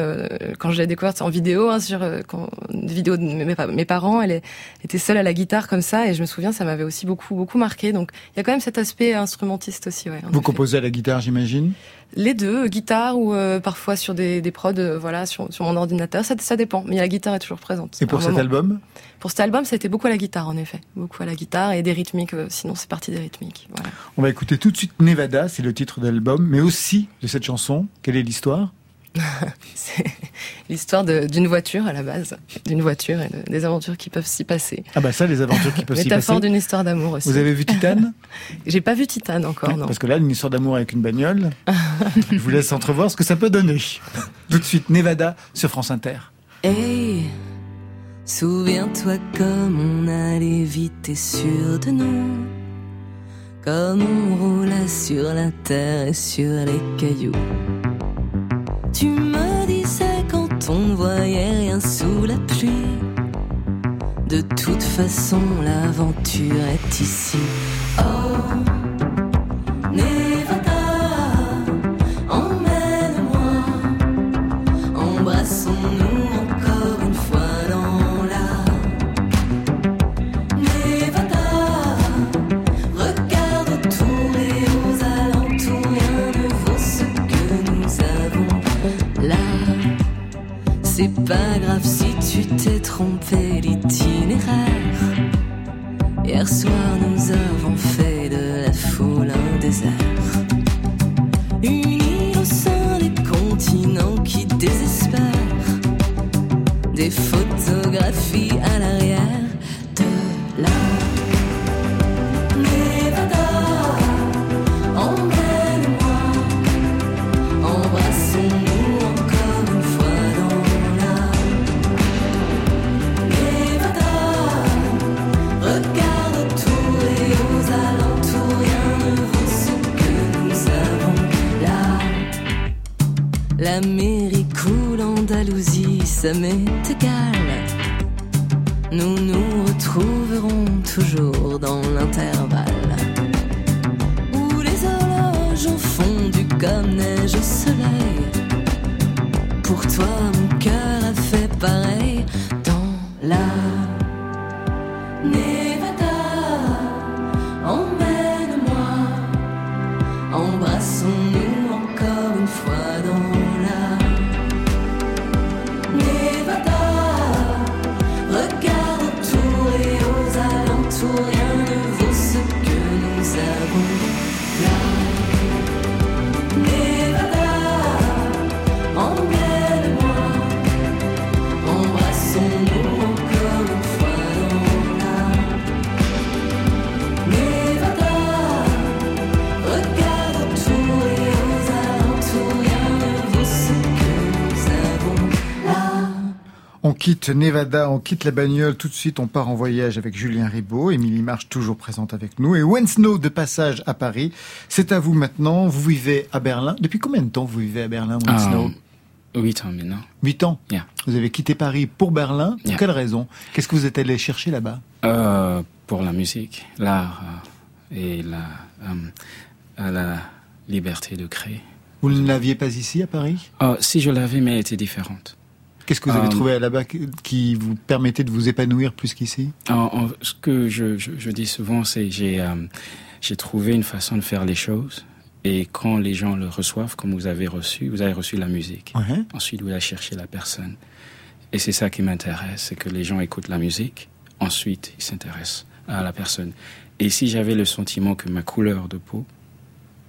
quand je l'ai découverte en vidéo hein, sur quand, une vidéo de mes, mes parents, elle était seule à la guitare comme ça, et je me souviens, ça m'avait aussi beaucoup beaucoup marqué donc il y a quand même cet aspect instrumentiste aussi. Ouais, Vous composez à la guitare, j'imagine? Les deux, guitare ou euh, parfois sur des, des prods, euh, voilà, sur, sur, mon ordinateur. Ça, ça dépend, mais la guitare est toujours présente. Et pour cet album? Pour cet album, ça a été beaucoup à la guitare, en effet. Beaucoup à la guitare et des rythmiques. Euh, sinon, c'est parti des rythmiques. Voilà. On va écouter tout de suite Nevada, c'est le titre de l'album, mais aussi de cette chanson. Quelle est l'histoire? c'est l'histoire d'une voiture à la base, d'une voiture et des aventures qui peuvent s'y passer. Ah bah ça, les aventures qui peuvent s'y passer. Métaphore d'une histoire d'amour aussi. Vous avez vu Titane J'ai pas vu Titane encore, non. Parce que là, une histoire d'amour avec une bagnole, je vous laisse entrevoir ce que ça peut donner. Tout de suite, Nevada sur France Inter. Hey, souviens-toi comme on allait vite et sûr de nous. Comme on roulait sur la terre et sur les cailloux. Tu me disais quand on ne voyait rien sous la pluie De toute façon, l'aventure est ici. L'Amérique ou l'Andalousie, ça m'est égal. Nous nous retrouverons toujours dans l'intervalle. Où les horloges ont fondu comme neige au soleil. Pour toi, quitte Nevada, on quitte la bagnole, tout de suite on part en voyage avec Julien Ribaud, Émilie Marche toujours présente avec nous, et Wen Snow de passage à Paris. C'est à vous maintenant, vous vivez à Berlin. Depuis combien de temps vous vivez à Berlin, Wen ah, Snow? Huit ans maintenant. Huit ans? Vous avez quitté Paris pour Berlin, pour quelle raison? Qu'est-ce que vous êtes allé chercher là-bas? Euh, Pour la musique, l'art euh, et la, euh, la liberté de créer. Vous ne l'aviez pas ici à Paris? Si je l'avais, mais elle était différente. Qu'est-ce que vous avez euh, trouvé là-bas qui vous permettait de vous épanouir plus qu'ici? Ce que je, dis souvent, c'est j'ai euh, j'ai trouvé une façon de faire les choses. Et quand les gens le reçoivent, comme vous avez reçu, vous avez reçu la musique. Ensuite, vous allez chercher la personne. Et c'est ça qui m'intéresse, c'est que les gens écoutent la musique. Ensuite, ils s'intéressent à la personne. Et si j'avais le sentiment que ma couleur de peau,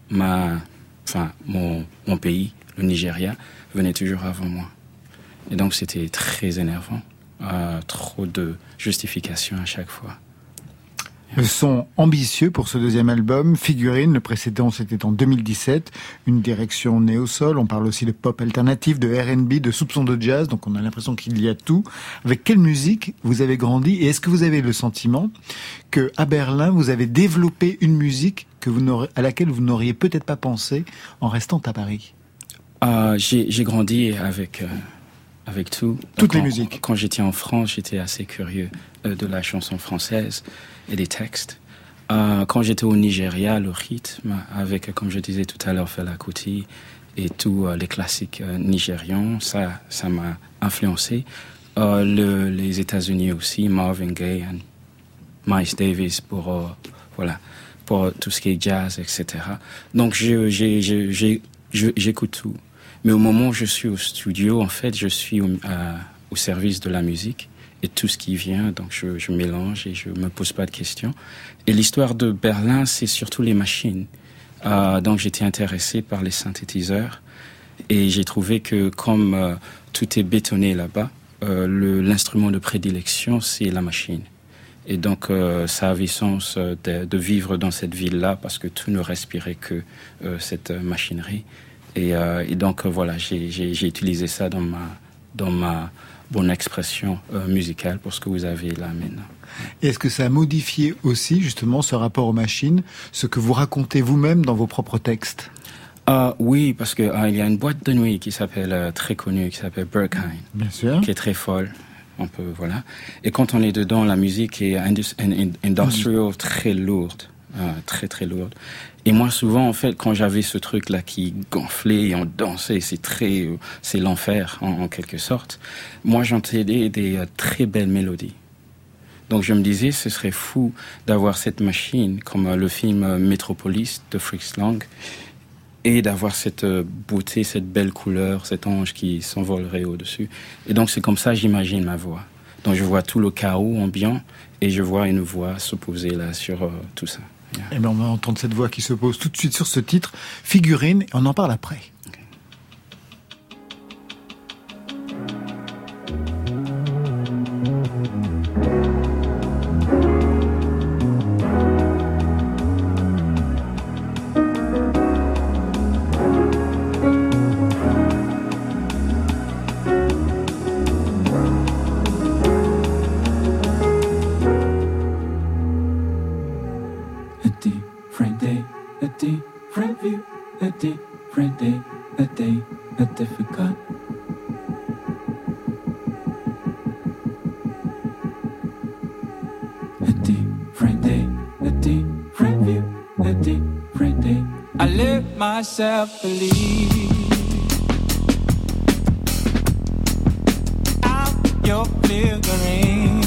ma, enfin, mon, mon pays, le Nigeria, venait toujours avant moi. Et donc c'était très énervant. Euh, trop de justifications à chaque fois. Le son ambitieux pour ce deuxième album, Figurine, le précédent c'était en 2017, une direction néo-sol, on parle aussi de pop alternatif, de R&B, de soupçons de jazz, donc on a l'impression qu'il y a tout. Avec quelle musique vous avez grandi et est-ce que vous avez le sentiment que à Berlin vous avez développé une musique que vous à laquelle vous n'auriez peut-être pas pensé en restant à Paris? Euh, J'ai grandi avec... Euh, avec tout. Toutes les musiques. Quand j'étais en France, j'étais assez curieux euh, de la chanson française et des textes. Euh, quand j'étais au Nigeria, le rythme, avec, comme je disais tout à l'heure, Fela Kuti et tous euh, les classiques nigérians, ça, ça m'a influencé. Le, les États-Unis aussi, Marvin Gaye et Miles Davis pour, voilà, pour tout ce qui est jazz, etc. Donc, j'écoute tout. Mais au moment où je suis au studio, en fait, je suis au, service de la musique et tout ce qui vient. Donc, je, mélange et je me pose pas de questions. Et l'histoire de Berlin, c'est surtout les machines. Euh, donc, j'étais intéressé par les synthétiseurs et j'ai trouvé que comme euh, tout est bétonné là-bas, euh, l'instrument de prédilection, c'est la machine. Et donc, ça avait sens de, vivre dans cette ville-là parce que tout ne respirait que cette machinerie. Euh, et, donc euh, voilà, j'ai utilisé ça dans ma, dans ma bonne expression euh, musicale pour ce que vous avez là maintenant. Est-ce que ça a modifié aussi justement ce rapport aux machines, ce que vous racontez vous-même dans vos propres textes? Oui, parce que il y a une boîte de nuit qui s'appelle très connue, qui s'appelle Bien sûr. qui est très folle. On peut, voilà. Et quand on est dedans, la musique est industrial très lourde. Euh, très très lourde. Et moi souvent en fait quand j'avais ce truc là qui gonflait et on dansait, c'est très euh, c'est l'enfer en, quelque sorte. Moi j'entendais des euh, très belles mélodies. Donc je me disais ce serait fou d'avoir cette machine comme le film Metropolis de Fritz Lang et d'avoir cette beauté, cette belle couleur, cet ange qui s'envolerait au-dessus. Et donc c'est comme ça j'imagine ma voix. Donc je vois tout le chaos ambiant et je vois une voix se poser là sur tout ça. Et bien on va entendre cette voix qui se pose tout de suite sur ce titre, Figurine, et on en parle après. Myself believe I'm your figurine.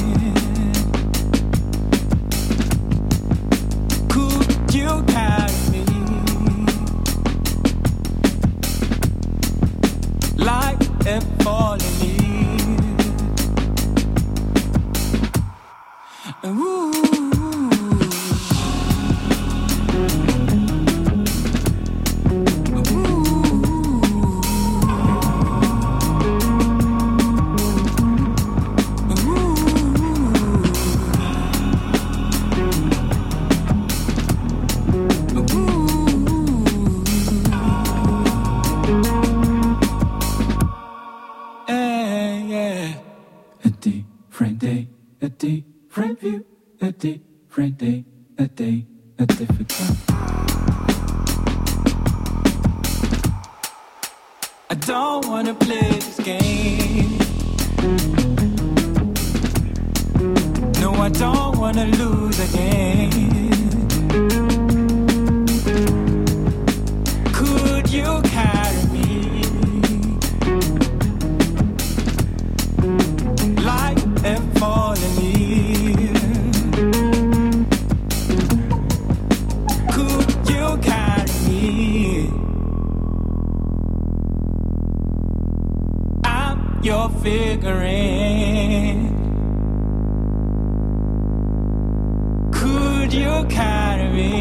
Could you carry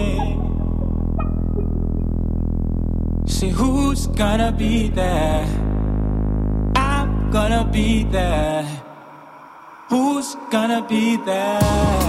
it? See who's gonna be there? I'm gonna be there. Who's gonna be there?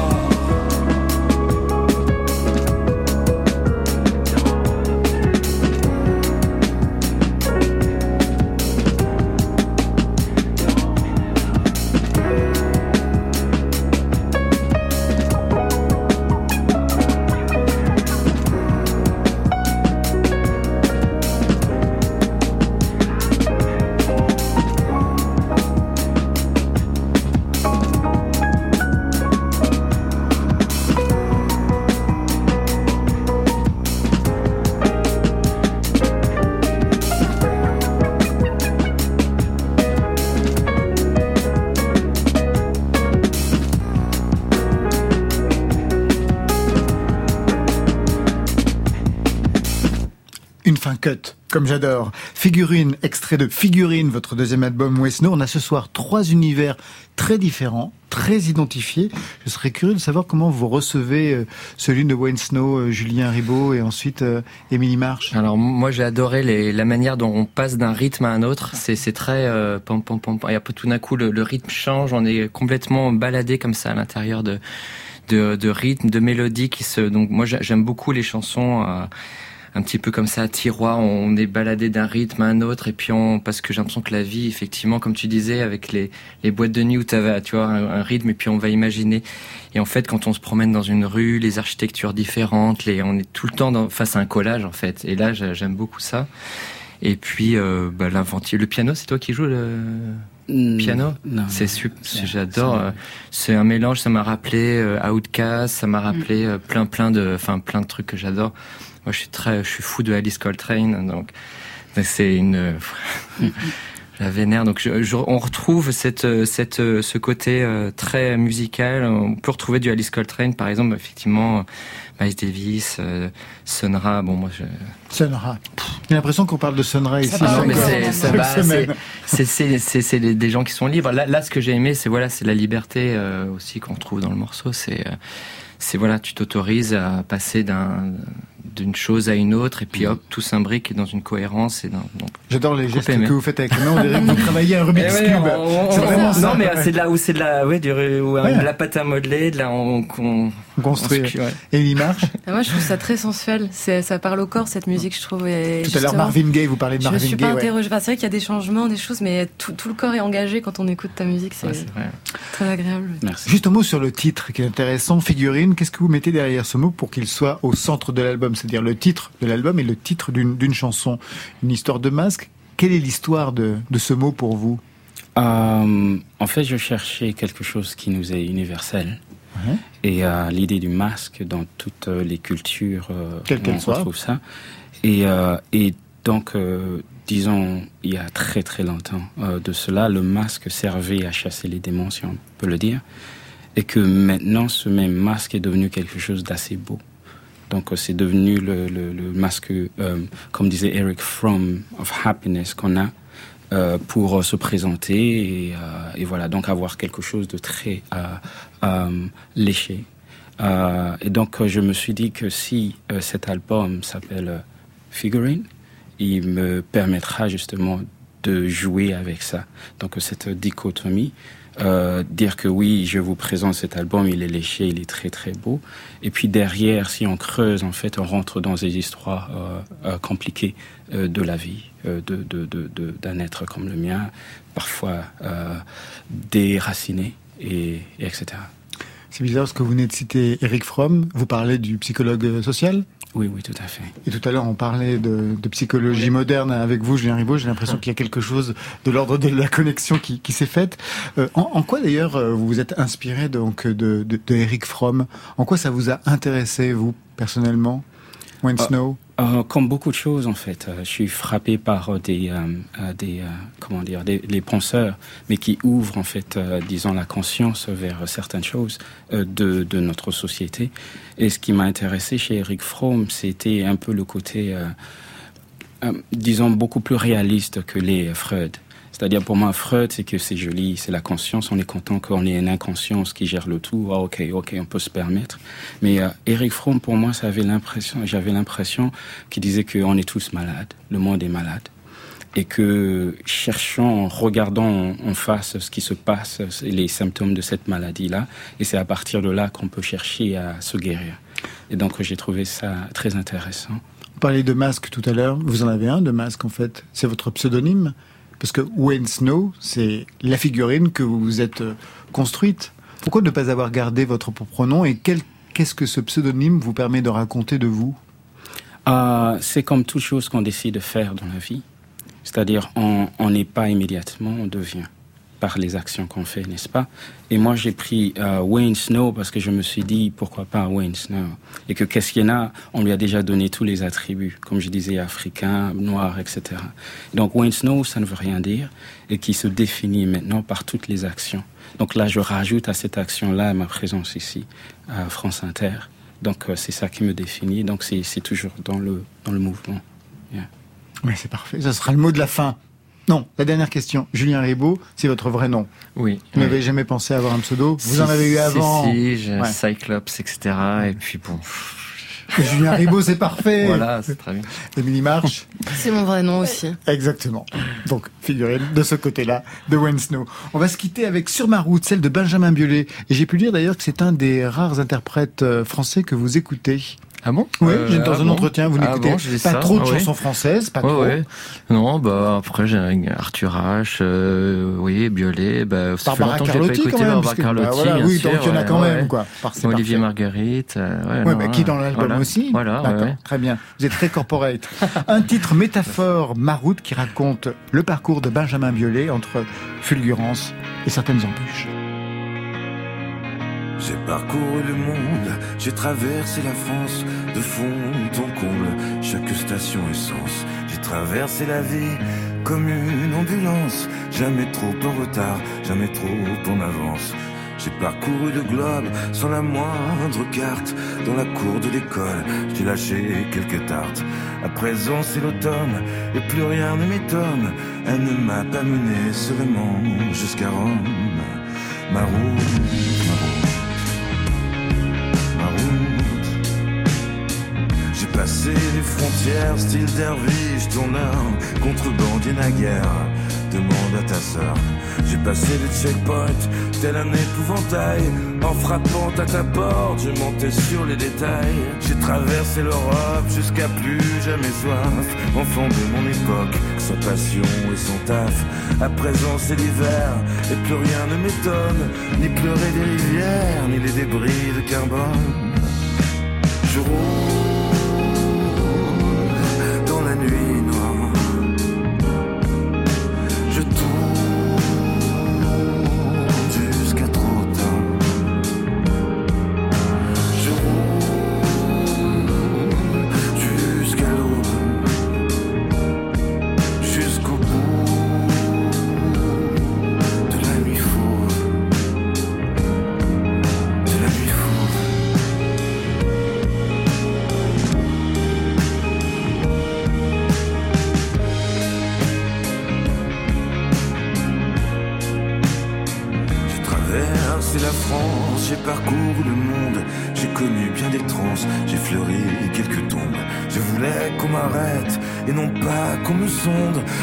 Comme j'adore. Figurine, extrait de Figurine, votre deuxième album Wesno. On a ce soir trois univers très différents, très identifiés. Je serais curieux de savoir comment vous recevez euh, celui de Wayne Snow, euh, Julien Ribaud et ensuite euh, Émilie March. Alors moi j'ai adoré la manière dont on passe d'un rythme à un autre. C'est très pom pom pom et après tout d'un coup le, rythme change. On est complètement baladé comme ça à l'intérieur de, de de rythme, de mélodies qui se. Donc moi j'aime beaucoup les chansons un petit peu comme ça à tiroir, on est baladé d'un rythme à un autre et puis on parce que j'ai l'impression que la vie effectivement comme tu disais avec les, les boîtes de nuit où tu tu vois un, rythme et puis on va imaginer et en fait quand on se promène dans une rue, les architectures différentes, les on est tout le temps dans, face à un collage en fait et là j'aime beaucoup ça. Et puis euh, bah, Le piano, c'est toi qui joues le mm, piano? C'est super. J'adore. C'est un mélange. Ça m'a rappelé Outcast. Ça m'a rappelé mm. plein, plein de, enfin, plein de trucs que j'adore. Moi, je suis très, je suis fou de Alice Coltrane. Donc, c'est une. la vénère. Donc je, on retrouve cette, cette, ce côté euh, très musical. On peut retrouver du Alice Coltrane, par exemple, effectivement, Miles Davis, euh, Sonra. Bon, moi, je... Sonra. J'ai l'impression qu'on parle de Sonra ici. c'est des gens qui sont libres. Là, là ce que j'ai aimé, c'est voilà, c'est la liberté euh, aussi qu'on trouve dans le morceau. C'est c'est voilà, tu t'autorises à passer d'un d'une chose à une autre et puis mm. hop tout s'imbrique dans une cohérence et dans, j'adore les gestes que vous faites avec les mains on dirait que vous travaillez un Rubik's eh Cube. c'est vraiment ça. Non mais c'est là où c'est de la ouais du ou, de la pâte à modeler de là on, on, on construit ouais. et il marche. Ah, moi je trouve ça très sensuel. C'est ça parle au corps cette musique je trouve. Et tout à l'heure Marvin Gaye vous parlez de Marvin Gaye je me suis pas interrogée. C'est vrai qu'il y a des changements des choses mais tout, tout, le corps est engagé quand on écoute ta musique. C'est très agréable. Merci. juste un mot sur le titre qui est intéressant. Figurine qu'est-ce que vous mettez derrière ce mot pour qu'il soit au centre de l'album? C'est-à-dire le titre de l'album et le titre d'une chanson. Une histoire de masque. Quelle est l'histoire de, ce mot pour vous? Euh, En fait, je cherchais quelque chose qui nous est universel. Et euh, l'idée du masque dans toutes les cultures, euh, on retrouve ça. Et, et donc, disons, il y a très très longtemps de cela, le masque servait à chasser les démons, si on peut le dire. Et que maintenant, ce même masque est devenu quelque chose d'assez beau. Donc euh, c'est devenu le, masque, euh, comme disait Eric Fromm, of happiness qu'on a euh, pour se présenter et, voilà, donc avoir quelque chose de très léché. et donc je me suis dit que si cet album s'appelle Figurine, il me permettra justement de jouer avec ça. Donc cette dichotomie euh, dire que oui, je vous présente cet album, il est léché, il est très très beau. Et puis derrière, si on creuse, en fait, on rentre dans des histoires euh, euh compliquées euh, de la vie, euh, de, de, de, d'un être comme le mien, parfois déraciné, et, et etc. C'est bizarre parce que vous venez de citer Eric Fromm. Vous parlez du psychologue social? Oui, oui, tout à fait. Et tout à l'heure, on parlait de, psychologie moderne avec vous, Julien Ribaud. J'ai l'impression qu'il y a quelque chose de l'ordre de la connexion qui, s'est faite. Euh, en, quoi d'ailleurs euh, vous vous êtes inspiré donc de, de, Eric Fromm? En quoi ça vous a intéressé, vous, personnellement? When ah, Snow? Euh, comme beaucoup de choses en fait, euh, je suis frappé par euh, des, des comment dire, des, les penseurs, mais qui ouvrent en fait, disons, la conscience vers certaines choses de, de notre société. Et ce qui m'a intéressé chez Eric Fromm, c'était un peu le côté, disons, beaucoup plus réaliste que les Freud. C'est-à-dire pour moi, Freud, c'est que c'est joli, c'est la conscience. On est content qu'on ait une inconscience qui gère le tout. Ah, ok, ok, on peut se permettre. Mais euh, Eric Fromm, pour moi, ça avait l'impression, j'avais l'impression qu'il disait qu'on est tous malades. Le monde est malade et que cherchant, regardant en face ce qui se passe, les symptômes de cette maladie-là, et c'est à partir de là qu'on peut chercher à se guérir. Et donc j'ai trouvé ça très intéressant. Vous parliez de masque tout à l'heure, vous en avez un de masque en fait, c'est votre pseudonyme parce que Wayne Snow, c'est la figurine que vous vous êtes euh, construite. Pourquoi ne pas avoir gardé votre propre nom et qu'est-ce que ce pseudonyme vous permet de raconter de vous? Euh, C'est comme toute chose qu'on décide de faire dans la vie. C'est-à-dire, on n'est pas immédiatement, on devient par les actions qu'on fait, n'est-ce pas? Et moi, j'ai pris euh, Wayne Snow parce que je me suis dit, pourquoi pas Wayne Snow? Et que qu'est-ce qu'il y en a On lui a déjà donné tous les attributs, comme je disais, africain, noir, etc. Donc Wayne Snow, ça ne veut rien dire, et qui se définit maintenant par toutes les actions. Donc là, je rajoute à cette action-là ma présence ici, à France Inter. Donc euh, c'est ça qui me définit, donc c'est toujours dans le, dans le mouvement. Oui, c'est parfait. Ça sera le mot de la fin. Non, la dernière question. Julien Ribaud, c'est votre vrai nom. Oui. Vous n'avez jamais pensé avoir un pseudo? Vous en avez eu avant Si, si Cyclops, etc. Et puis bon... Julien Ribaud, c'est parfait. Voilà, c'est très bien. Émilie March. C'est mon vrai nom aussi. Exactement. Donc, figurez de ce côté-là de Wayne Snow. On va se quitter avec Sur ma route, celle de Benjamin Biolay. Et j'ai pu dire d'ailleurs que c'est un des rares interprètes euh, français que vous écoutez. Ah bon Oui, euh, dans un entretien, vous ah n'écoutez pas trop de ah chansons françaises, pas trop. Non, bah après j'ai Arthur H, euh, oui, Biolay, bah ça Barbara fait Carlotti quand même, Barbara Carlotti, bah, voilà, oui, sûr, donc il y en a quand même quoi. Olivier Marguerite, euh, ouais, bah, qui dans l'album aussi. Voilà, très bien. Vous êtes très corporate. un titre métaphore maroute qui raconte le parcours de Benjamin Biolay entre fulgurance et certaines embûches. J'ai parcouru le monde, j'ai traversé la France de fond en comble, chaque station essence. J'ai traversé la vie comme une ambulance, jamais trop en retard, jamais trop en avance. J'ai parcouru le globe sans la moindre carte. Dans la cour de l'école, j'ai lâché quelques tartes. À présent, c'est l'automne et plus rien ne m'étonne. Elle ne m'a pas mené seulement jusqu'à Rome. Ma route, Les frontières, style derviche, tourneur, contrebandier naguère. Demande à ta sœur. J'ai passé les checkpoints, tel un épouvantail. En frappant à ta porte, je montais sur les détails. J'ai traversé l'Europe jusqu'à plus jamais soif. Enfant de mon époque, sans passion et sans taf. À présent c'est l'hiver, et plus rien ne m'étonne. Ni pleurer des rivières, ni les débris de carbone. Je roule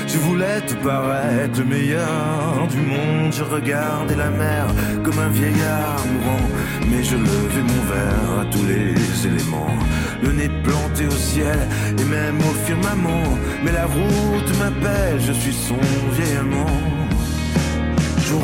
Je voulais te paraître le meilleur du monde. Je regardais la mer comme un vieillard mourant. Mais je levais mon verre à tous les éléments. Le nez planté au ciel et même au firmament. Mais la route m'appelle, je suis son vieil amant. Je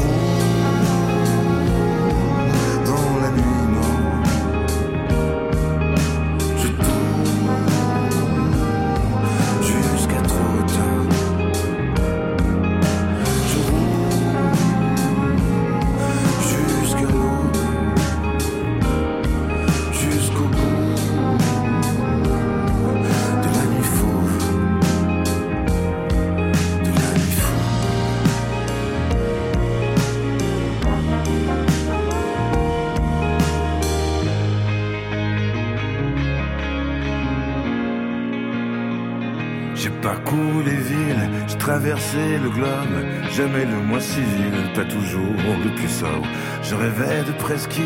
le globe, jamais le moins civil, pas toujours le plus sobre. Je rêvais de presqu'île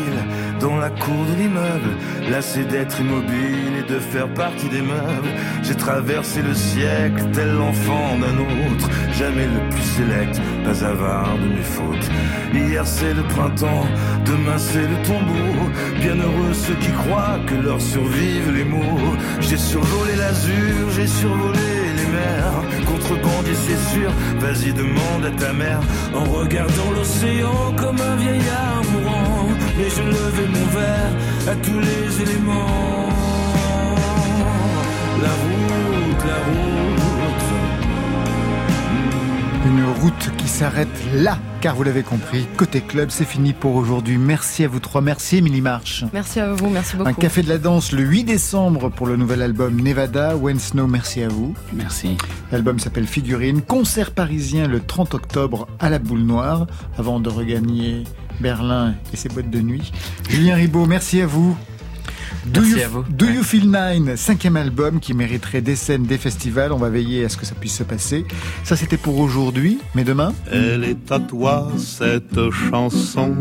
dans la cour de l'immeuble, lassé d'être immobile et de faire partie des meubles. J'ai traversé le siècle tel l'enfant d'un autre, jamais le plus sélect, pas avare de mes fautes. Hier c'est le printemps, demain c'est le tombeau. Bienheureux ceux qui croient que leur survivent les mots. J'ai survolé l'azur, j'ai survolé Contrebandier, c'est sûr. Vas-y, demande à ta mère. En regardant l'océan comme un vieillard mourant. Et je levais mon verre à tous les éléments. La route, la route. Une route qui s'arrête là car vous l'avez compris, côté club, c'est fini pour aujourd'hui. Merci à vous trois, merci Émilie March. Merci à vous, merci beaucoup. Un café de la danse le 8 décembre pour le nouvel album Nevada. When Snow, merci à vous. Merci. L'album s'appelle Figurine. Concert parisien le 30 octobre à la Boule Noire, avant de regagner Berlin et ses boîtes de nuit. Julien Ribaud, merci à vous. Do, you, à vous. Do You Feel Nine, cinquième album qui mériterait des scènes, des festivals. On va veiller à ce que ça puisse se passer. Ça, c'était pour aujourd'hui, mais demain? Elle est à toi, cette chanson,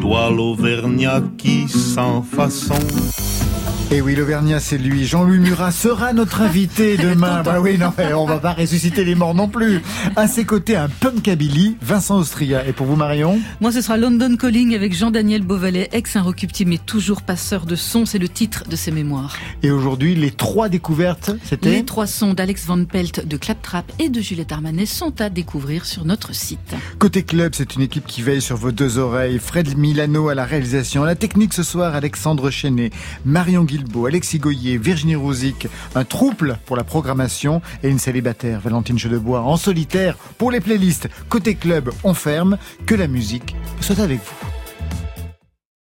toi l'Auvergnat qui sans façon Et oui, l'Auvergnat, c'est lui. Jean-Louis Murat sera notre invité demain. bah oui, non, mais on va pas ressusciter les morts non plus. À ses côtés, un punkabilly, Vincent Austria. Et pour vous, Marion? Moi, ce sera London Calling avec Jean-Daniel Beauvalet, ex-inrecuptible mais toujours passeur de C'est le titre de ses mémoires. Et aujourd'hui, les trois découvertes, c'était Les trois sons d'Alex Van Pelt, de Claptrap et de Juliette Armanet sont à découvrir sur notre site. Côté club, c'est une équipe qui veille sur vos deux oreilles. Fred Milano à la réalisation. La technique ce soir, Alexandre Chenet, Marion Guillaume Alexis Goyer, Virginie Rouzic, un trouble pour la programmation et une célibataire, Valentine Chedebois, en solitaire pour les playlists. Côté club, on ferme, que la musique soit avec vous.